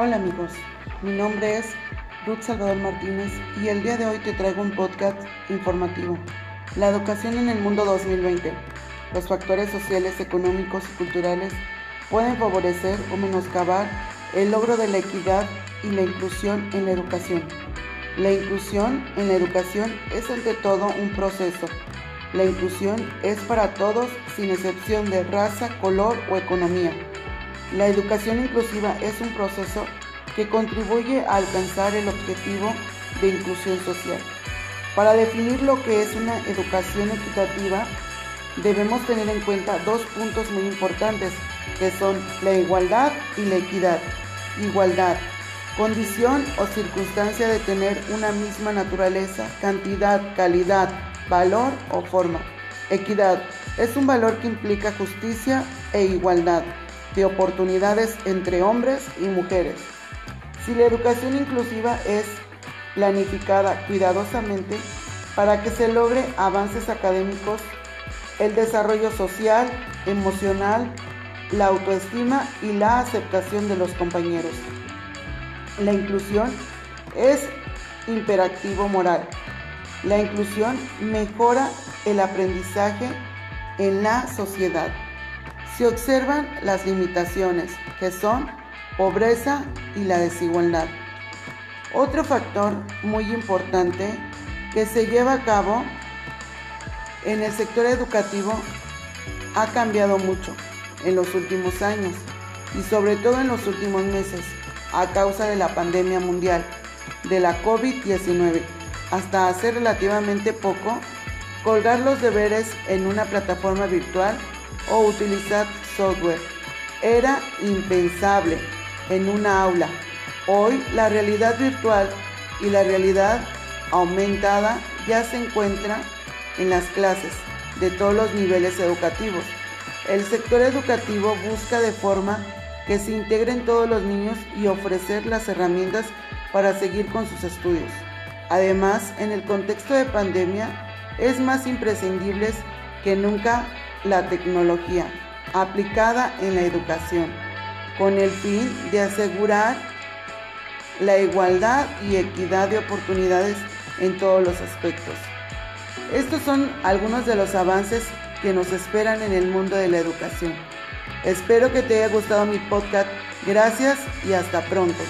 Hola amigos, mi nombre es Ruth Salvador Martínez y el día de hoy te traigo un podcast informativo. La educación en el mundo 2020. Los factores sociales, económicos y culturales pueden favorecer o menoscabar el logro de la equidad y la inclusión en la educación. La inclusión en la educación es ante todo un proceso. La inclusión es para todos sin excepción de raza, color o economía. La educación inclusiva es un proceso que contribuye a alcanzar el objetivo de inclusión social. Para definir lo que es una educación equitativa, debemos tener en cuenta dos puntos muy importantes, que son la igualdad y la equidad. Igualdad, condición o circunstancia de tener una misma naturaleza, cantidad, calidad, valor o forma. Equidad, es un valor que implica justicia e igualdad de oportunidades entre hombres y mujeres. Si la educación inclusiva es planificada cuidadosamente para que se logre avances académicos, el desarrollo social, emocional, la autoestima y la aceptación de los compañeros. La inclusión es imperativo moral. La inclusión mejora el aprendizaje en la sociedad se observan las limitaciones, que son pobreza y la desigualdad. Otro factor muy importante que se lleva a cabo en el sector educativo ha cambiado mucho en los últimos años y sobre todo en los últimos meses a causa de la pandemia mundial de la COVID-19. Hasta hace relativamente poco, colgar los deberes en una plataforma virtual o utilizar software. Era impensable en una aula. Hoy la realidad virtual y la realidad aumentada ya se encuentra en las clases de todos los niveles educativos. El sector educativo busca de forma que se integren todos los niños y ofrecer las herramientas para seguir con sus estudios. Además, en el contexto de pandemia, es más imprescindible que nunca la tecnología aplicada en la educación, con el fin de asegurar la igualdad y equidad de oportunidades en todos los aspectos. Estos son algunos de los avances que nos esperan en el mundo de la educación. Espero que te haya gustado mi podcast. Gracias y hasta pronto.